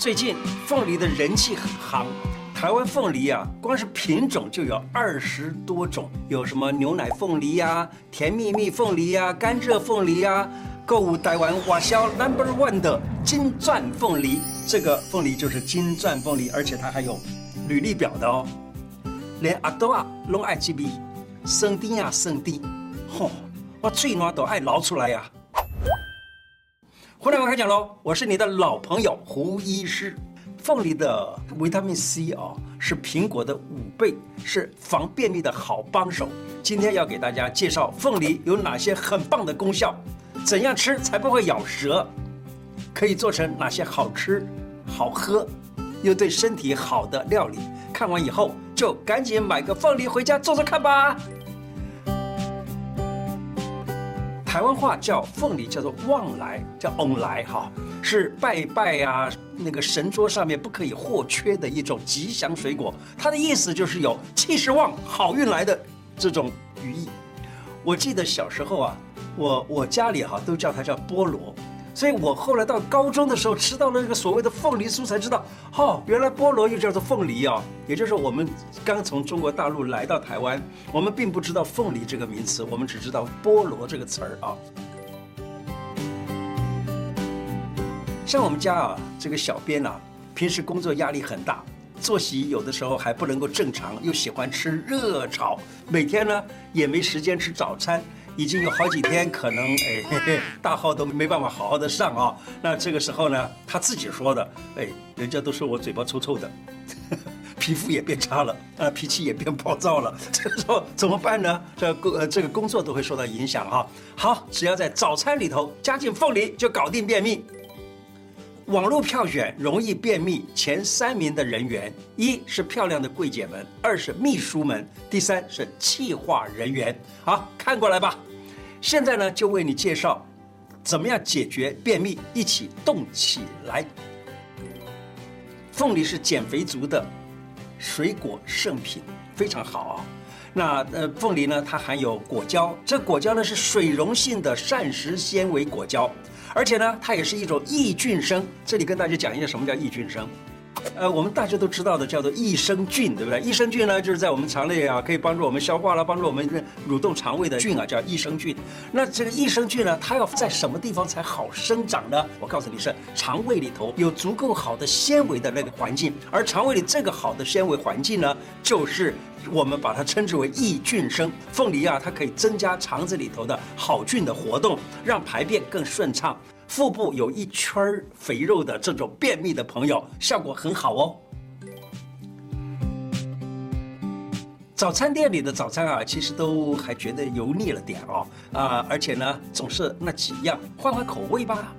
最近凤梨的人气很夯，台湾凤梨啊，光是品种就有二十多种，有什么牛奶凤梨呀、甜蜜蜜凤梨呀、甘蔗凤梨呀、购物台湾瓦销 Number One 的金钻凤梨，这个凤梨就是金钻凤梨，而且它还有履历表的哦，连阿多啊拢爱记笔，生丁呀生丁，吼、我最暖都爱捞出来呀、互联网开讲喽，我是你的老朋友胡医师。凤梨的维他命 C 啊，是苹果的五倍，是防便秘的好帮手。今天要给大家介绍凤梨有哪些很棒的功效，怎样吃才不会咬舌，可以做成哪些好吃、好喝又对身体好的料理。看完以后就赶紧买个凤梨回家做做看吧。台湾话叫凤梨，叫做旺来，叫翁来哈，是拜拜啊，那个神桌上面不可以或缺的一种吉祥水果。它的意思就是有气势旺、好运来的这种寓意。我记得小时候啊，我我家里哈都叫它叫菠萝。所以我后来到高中的时候吃到了那个所谓的凤梨酥，才知道，哦，原来菠萝又叫做凤梨啊。也就是我们刚从中国大陆来到台湾，我们并不知道凤梨这个名词，我们只知道菠萝这个词儿啊。像我们家啊，这个小编啊，平时工作压力很大，作息有的时候还不能够正常，又喜欢吃热炒，每天呢也没时间吃早餐。已经有好几天，可能哎 嘿嘿，大号都没办法好好的上啊。那这个时候呢，他自己说的，哎，人家都说我嘴巴臭臭的，呵 呵皮肤也变差了，啊，脾气也变暴躁了。这个时候怎么办呢？这工这个工作都会受到影响哈。好，只要在早餐里头加进凤梨，就搞定便秘。网络票选容易便秘前三名的人员，一是漂亮的柜姐们，二是秘书们，第三是企划人员。好，看过来吧。现在呢，就为你介绍怎么样解决便秘，一起动起来。凤梨是减肥族的水果圣品，非常好啊。那呃，凤梨呢，它含有果胶，这果胶呢是水溶性的膳食纤维果胶。而且呢，它也是一种益菌生。这里跟大家讲一下什么叫益菌生。呃，我们大家都知道的叫做益生菌，对不对？益生菌呢，就是在我们肠内啊，可以帮助我们消化了，帮助我们蠕动肠胃的菌啊，叫益生菌。那这个益生菌呢，它要在什么地方才好生长呢？我告诉你是肠胃里头有足够好的纤维的那个环境，而肠胃里这个好的纤维环境呢，就是我们把它称之为益菌生。凤梨啊，它可以增加肠子里头的好菌的活动，让排便更顺畅。腹部有一圈肥肉的这种便秘的朋友，效果很好哦。早餐店里的早餐啊，其实都还觉得油腻了点哦，啊，而且呢，总是那几样，换换口味吧。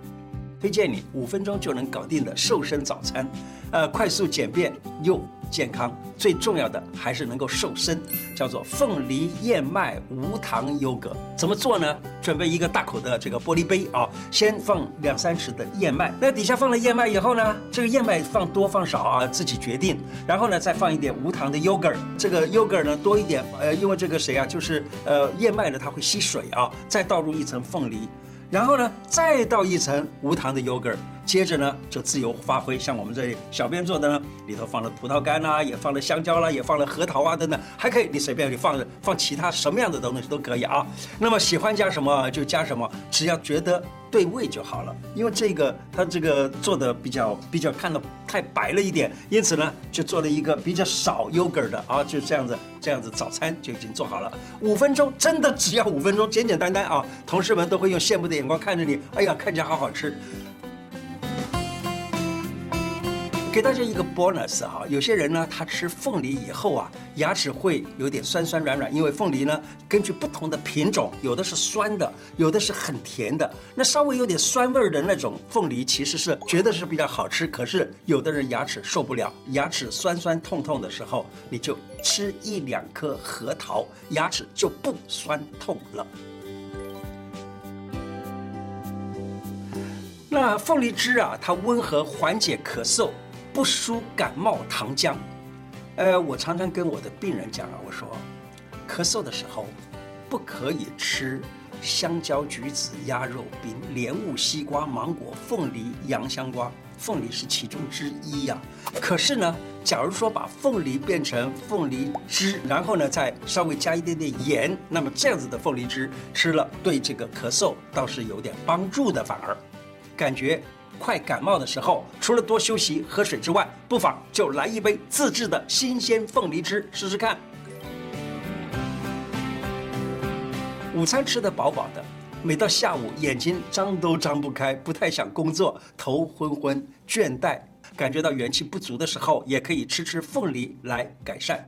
推荐你五分钟就能搞定的瘦身早餐，呃，快速简便又健康，最重要的还是能够瘦身，叫做凤梨燕麦无糖优格。怎么做呢？准备一个大口的这个玻璃杯啊，先放两三匙的燕麦，那底下放了燕麦以后呢，这个燕麦放多放少啊，自己决定。然后呢，再放一点无糖的优格，这个优格呢多一点，呃，因为这个谁啊，就是呃燕麦呢它会吸水啊，再倒入一层凤梨。然后呢，再倒一层无糖的 yogurt，接着呢就自由发挥。像我们这里小编做的呢，里头放了葡萄干啦，也放了香蕉啦，也放了核桃啊等等，还可以你随便你放放其他什么样的东西都可以啊。那么喜欢加什么就加什么，只要觉得对味就好了。因为这个它这个做的比较比较看得太白了一点，因此呢就做了一个比较少 yogurt 的啊，就这样子这样子早餐就已经做好了。五分钟真的只要五分钟，简简单单啊，同事们都会用羡慕的眼光看着你，哎呀，看起来好好吃。给大家一个 bonus 哈，有些人呢，他吃凤梨以后啊，牙齿会有点酸酸软软，因为凤梨呢，根据不同的品种，有的是酸的，有的是很甜的。那稍微有点酸味的那种凤梨，其实是觉得是比较好吃。可是有的人牙齿受不了，牙齿酸酸痛痛的时候，你就吃一两颗核桃，牙齿就不酸痛了。那凤梨汁啊，它温和缓解咳嗽。不输感冒糖浆，呃，我常常跟我的病人讲啊，我说，咳嗽的时候，不可以吃香蕉、橘子、鸭肉、饼、莲雾、西瓜、芒果、凤梨、洋香瓜，凤梨是其中之一呀、可是呢，假如说把凤梨变成凤梨汁，然后呢再稍微加一点点盐，那么这样子的凤梨汁吃了，对这个咳嗽倒是有点帮助的。反而感觉快感冒的时候，除了多休息、喝水之外，不妨就来一杯自制的新鲜凤梨汁试试看。午餐吃得饱饱的。每到下午，眼睛张都张不开，不太想工作，头昏昏、倦怠，感觉到元气不足的时候，也可以吃吃凤梨来改善。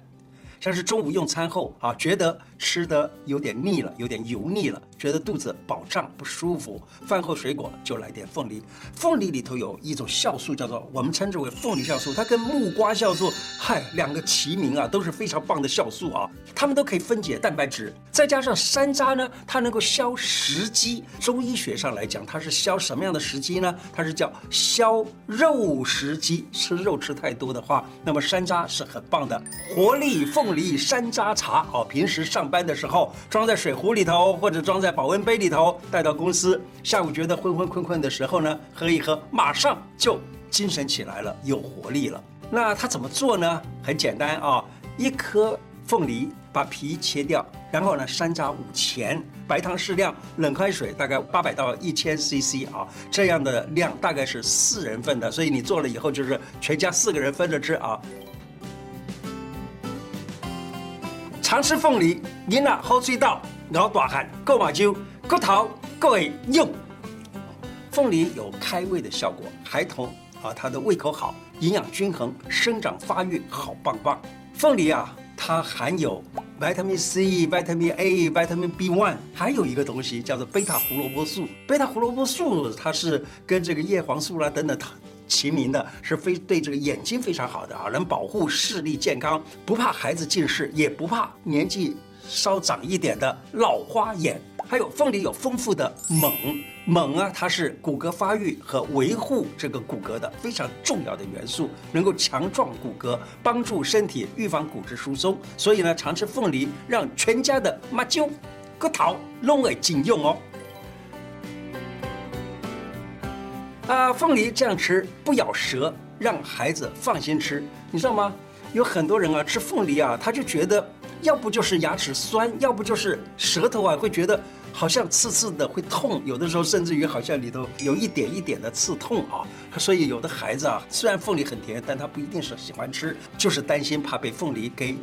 像是中午用餐后啊，觉得吃的有点腻了，有点油腻了，觉得肚子饱胀不舒服，饭后水果就来点凤梨。凤梨里头有一种酵素，叫做我们称之为凤梨酵素，它跟木瓜酵素，嗨，两个齐名啊，都是非常棒的酵素啊。它们都可以分解蛋白质，再加上山楂呢，它能够消食积。中医学上来讲，它是消什么样的食积呢？它是叫消肉食积。吃肉吃太多的话，那么山楂是很棒的，活力凤。梨山楂茶哦，平时上班的时候装在水壶里头，或者装在保温杯里头，带到公司。下午觉得昏昏困困的时候呢，喝一喝，马上就精神起来了，有活力了。那它怎么做呢？很简单啊、一颗凤梨，把皮切掉，然后呢，山楂五钱，白糖适量，冷开水大概八百到一千 CC 啊，这样的量大概是四人份的，所以你做了以后就是全家四个人分着吃啊。常吃凤梨，囡仔好水道，咬大汉够马酒，骨头够会用。凤梨有开胃的效果，孩童啊，他的胃口好，营养均衡，生长发育好棒棒。凤梨啊，它含有维他命 C、维他命 A、维他命 B1，还有一个东西叫做贝塔胡萝卜素。贝塔胡萝卜素它是跟这个叶黄素啦等等它。齐名的是非对这个眼睛非常好的啊，能保护视力健康，不怕孩子近视，也不怕年纪稍长一点的老花眼。还有凤梨有丰富的锰，锰啊，它是骨骼发育和维护这个骨骼的非常重要的元素，能够强壮骨骼，帮助身体预防骨质疏松。所以呢，常吃凤梨，让全家的妈舅、骨头拢会紧用哦。啊，凤梨这样吃不咬舌，让孩子放心吃，你知道吗？有很多人啊，吃凤梨啊，他就觉得要不就是牙齿酸，要不就是舌头啊会觉得好像刺刺的会痛，有的时候甚至于好像里头有一点一点的刺痛啊。所以有的孩子啊，虽然凤梨很甜，但他不一定是喜欢吃，就是担心怕被凤梨给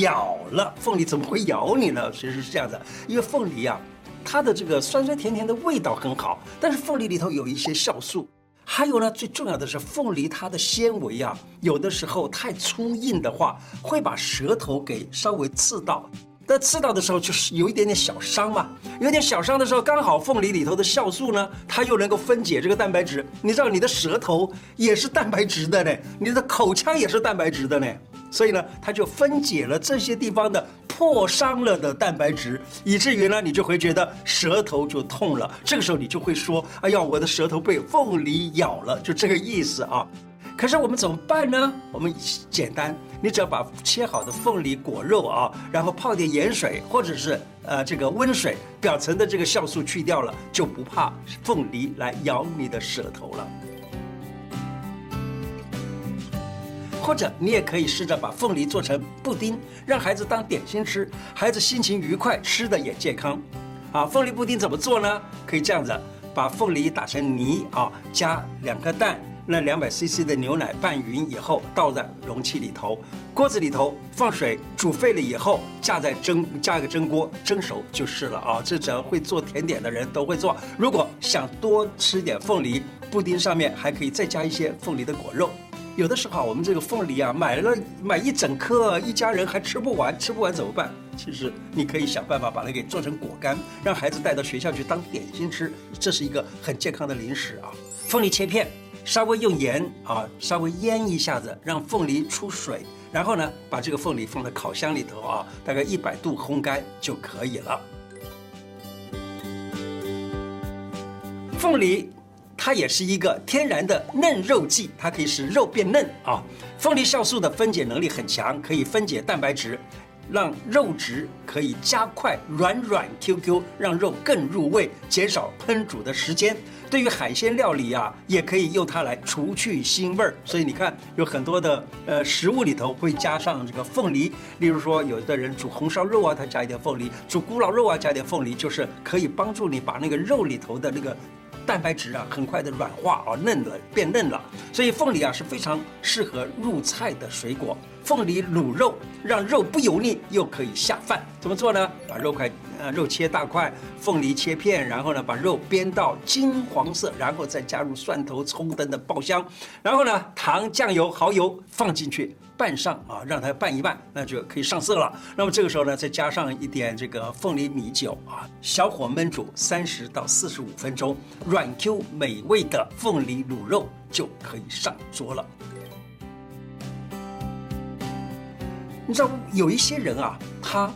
咬了。凤梨怎么会咬你呢？其实是这样子，因为凤梨啊。它的这个酸酸甜甜的味道很好，但是凤梨里头有一些酵素，还有呢，最重要的是凤梨它的纤维啊，有的时候太粗硬的话，会把舌头给稍微刺到。但刺到的时候就是有一点点小伤嘛，有点小伤的时候，刚好凤梨里头的酵素呢，它又能够分解这个蛋白质。你知道你的舌头也是蛋白质的呢，你的口腔也是蛋白质的呢，所以呢，它就分解了这些地方的。破伤了的蛋白质，以至于呢，你就会觉得舌头就痛了。这个时候你就会说：“哎呀，我的舌头被凤梨咬了。”就这个意思啊。可是我们怎么办呢？我们简单，你只要把切好的凤梨果肉啊，然后泡点盐水，或者是呃这个温水，表层的这个酵素去掉了，就不怕凤梨来咬你的舌头了。或者你也可以试着把凤梨做成布丁，让孩子当点心吃，孩子心情愉快，吃的也健康。啊，凤梨布丁怎么做呢？可以这样子，把凤梨打成泥啊，加两颗蛋，那两百 CC 的牛奶拌匀以后，倒在容器里头，锅子里头放水煮沸了以后，架在蒸，加一个蒸锅蒸熟就是了啊。这只要会做甜点的人都会做。如果想多吃点凤梨，布丁上面还可以再加一些凤梨的果肉。有的时候我们这个凤梨啊，买了买一整颗，一家人还吃不完，吃不完怎么办？其实你可以想办法把它给做成果干，让孩子带到学校去当点心吃，这是一个很健康的零食啊。凤梨切片，稍微用盐啊，稍微腌一下子，让凤梨出水，然后呢，把这个凤梨放在烤箱里头啊，大概一百度烘干就可以了。凤梨。它也是一个天然的嫩肉剂，它可以使肉变嫩啊。凤梨酵素的分解能力很强，可以分解蛋白质，让肉质可以加快软软 Q Q，让肉更入味，减少烹煮的时间。对于海鲜料理啊，也可以用它来除去腥味儿。所以你看，有很多的呃食物里头会加上这个凤梨，例如说，有的人煮红烧肉啊，他加一点凤梨；煮咕咾肉啊，加点凤梨，就是可以帮助你把那个肉里头的那个。蛋白质啊，很快的软化啊，嫩了变嫩了，所以凤梨啊是非常适合入菜的水果。凤梨卤肉，让肉不油腻又可以下饭。怎么做呢？把肉块呃肉切大块，凤梨切片，然后呢把肉煸到金黄色，然后再加入蒜头、葱等等爆香，然后呢糖、酱油、蚝油放进去。拌上啊，让它拌一拌，那就可以上色了。那么这个时候呢，再加上一点这个凤梨米酒啊，小火焖煮三十到四十五分钟，软 Q 美味的凤梨卤肉就可以上桌了。你知道有一些人啊，他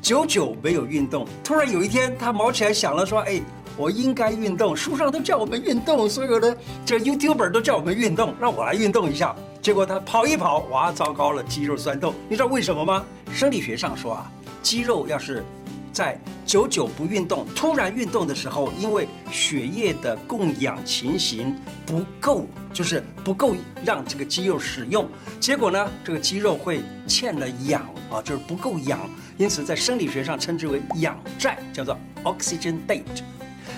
久久没有运动，突然有一天他毛起来想了，说：“哎，我应该运动。书上都叫我们运动，所有的这 YouTuber 都叫我们运动，让我来运动一下。”结果他跑一跑，哇，糟糕了，肌肉酸痛。你知道为什么吗？生理学上说啊，肌肉要是在久久不运动，突然运动的时候，因为血液的供氧情形不够，就是不够让这个肌肉使用，结果呢，这个肌肉会欠了氧啊，就是不够氧，因此在生理学上称之为氧债，叫做 oxygen debt。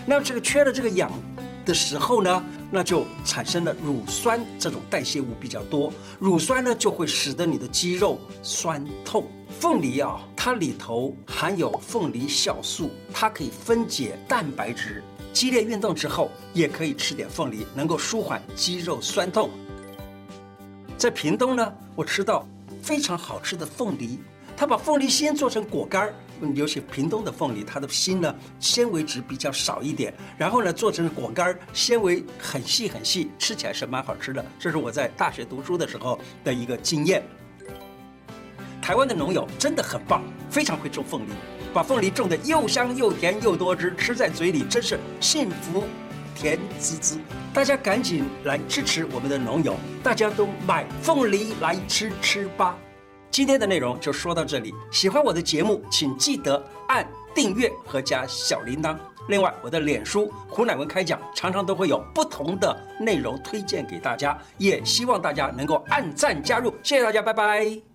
那这个缺了这个氧的时候呢，那就产生了乳酸，这种代谢物比较多，乳酸呢就会使得你的肌肉酸痛。凤梨啊，它里头含有凤梨酵素，它可以分解蛋白质。激烈运动之后也可以吃点凤梨，能够舒缓肌肉酸痛。在屏东呢，我吃到非常好吃的凤梨，它把凤梨先做成果干儿。尤其屏东的凤梨，它的芯呢纤维质比较少一点，然后呢做成果干，纤维很细很细，吃起来是蛮好吃的。这是我在大学读书的时候的一个经验。台湾的农友真的很棒，非常会种凤梨，把凤梨种得又香又甜又多汁，吃在嘴里真是幸福甜滋滋。大家赶紧来支持我们的农友，大家都买凤梨来吃吃吧。今天的内容就说到这里。喜欢我的节目，请记得按订阅和加小铃铛。另外，我的脸书胡乃文开讲常常都会有不同的内容推荐给大家，也希望大家能够按赞加入。谢谢大家，拜拜。